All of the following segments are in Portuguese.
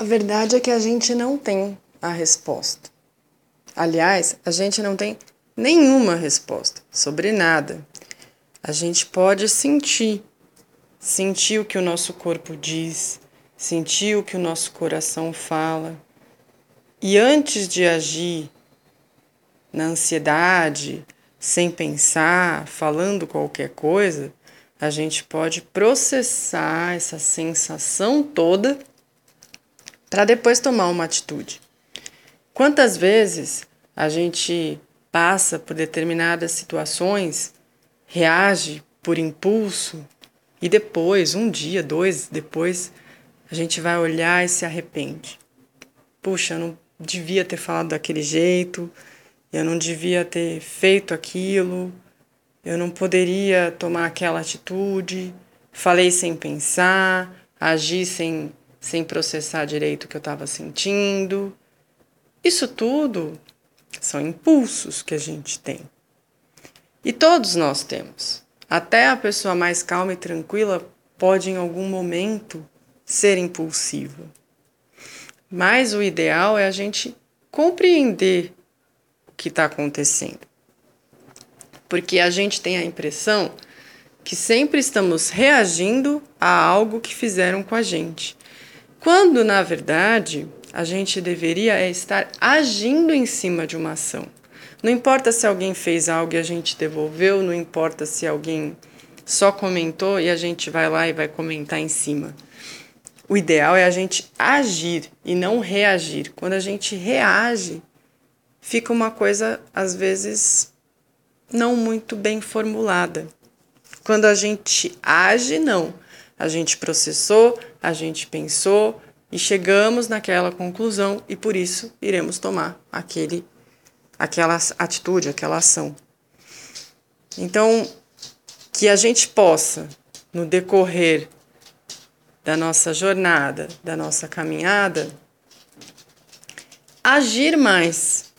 A verdade é que a gente não tem a resposta. Aliás, a gente não tem nenhuma resposta sobre nada. A gente pode sentir, sentir o que o nosso corpo diz, sentir o que o nosso coração fala. E antes de agir na ansiedade, sem pensar, falando qualquer coisa, a gente pode processar essa sensação toda para depois tomar uma atitude. Quantas vezes a gente passa por determinadas situações, reage por impulso e depois, um dia, dois depois, a gente vai olhar e se arrepende. Puxa, eu não devia ter falado daquele jeito, eu não devia ter feito aquilo, eu não poderia tomar aquela atitude, falei sem pensar, agi sem, sem processar direito o que eu estava sentindo. Isso tudo são impulsos que a gente tem. E todos nós temos. Até a pessoa mais calma e tranquila pode, em algum momento, ser impulsiva. Mas o ideal é a gente compreender o que está acontecendo. Porque a gente tem a impressão que sempre estamos reagindo a algo que fizeram com a gente. Quando, na verdade, a gente deveria estar agindo em cima de uma ação. Não importa se alguém fez algo e a gente devolveu, não importa se alguém só comentou e a gente vai lá e vai comentar em cima. O ideal é a gente agir e não reagir. Quando a gente reage, fica uma coisa, às vezes, não muito bem formulada. Quando a gente age, não. A gente processou, a gente pensou, e chegamos naquela conclusão e por isso iremos tomar aquele, aquela atitude, aquela ação. Então, que a gente possa, no decorrer da nossa jornada, da nossa caminhada, agir mais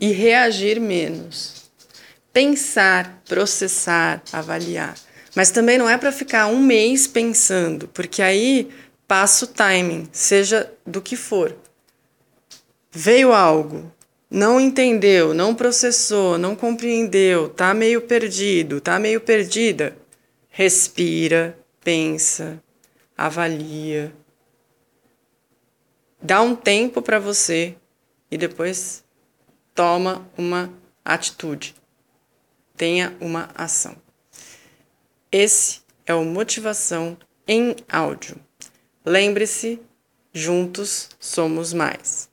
e reagir menos. Pensar, processar, avaliar. Mas também não é para ficar um mês pensando, porque aí passa o timing, seja do que for. Veio algo, não entendeu, não processou, não compreendeu, tá meio perdido, tá meio perdida. Respira, pensa, avalia. Dá um tempo para você e depois toma uma atitude. Tenha uma ação. Esse é o motivação em áudio. Lembre-se, juntos somos mais.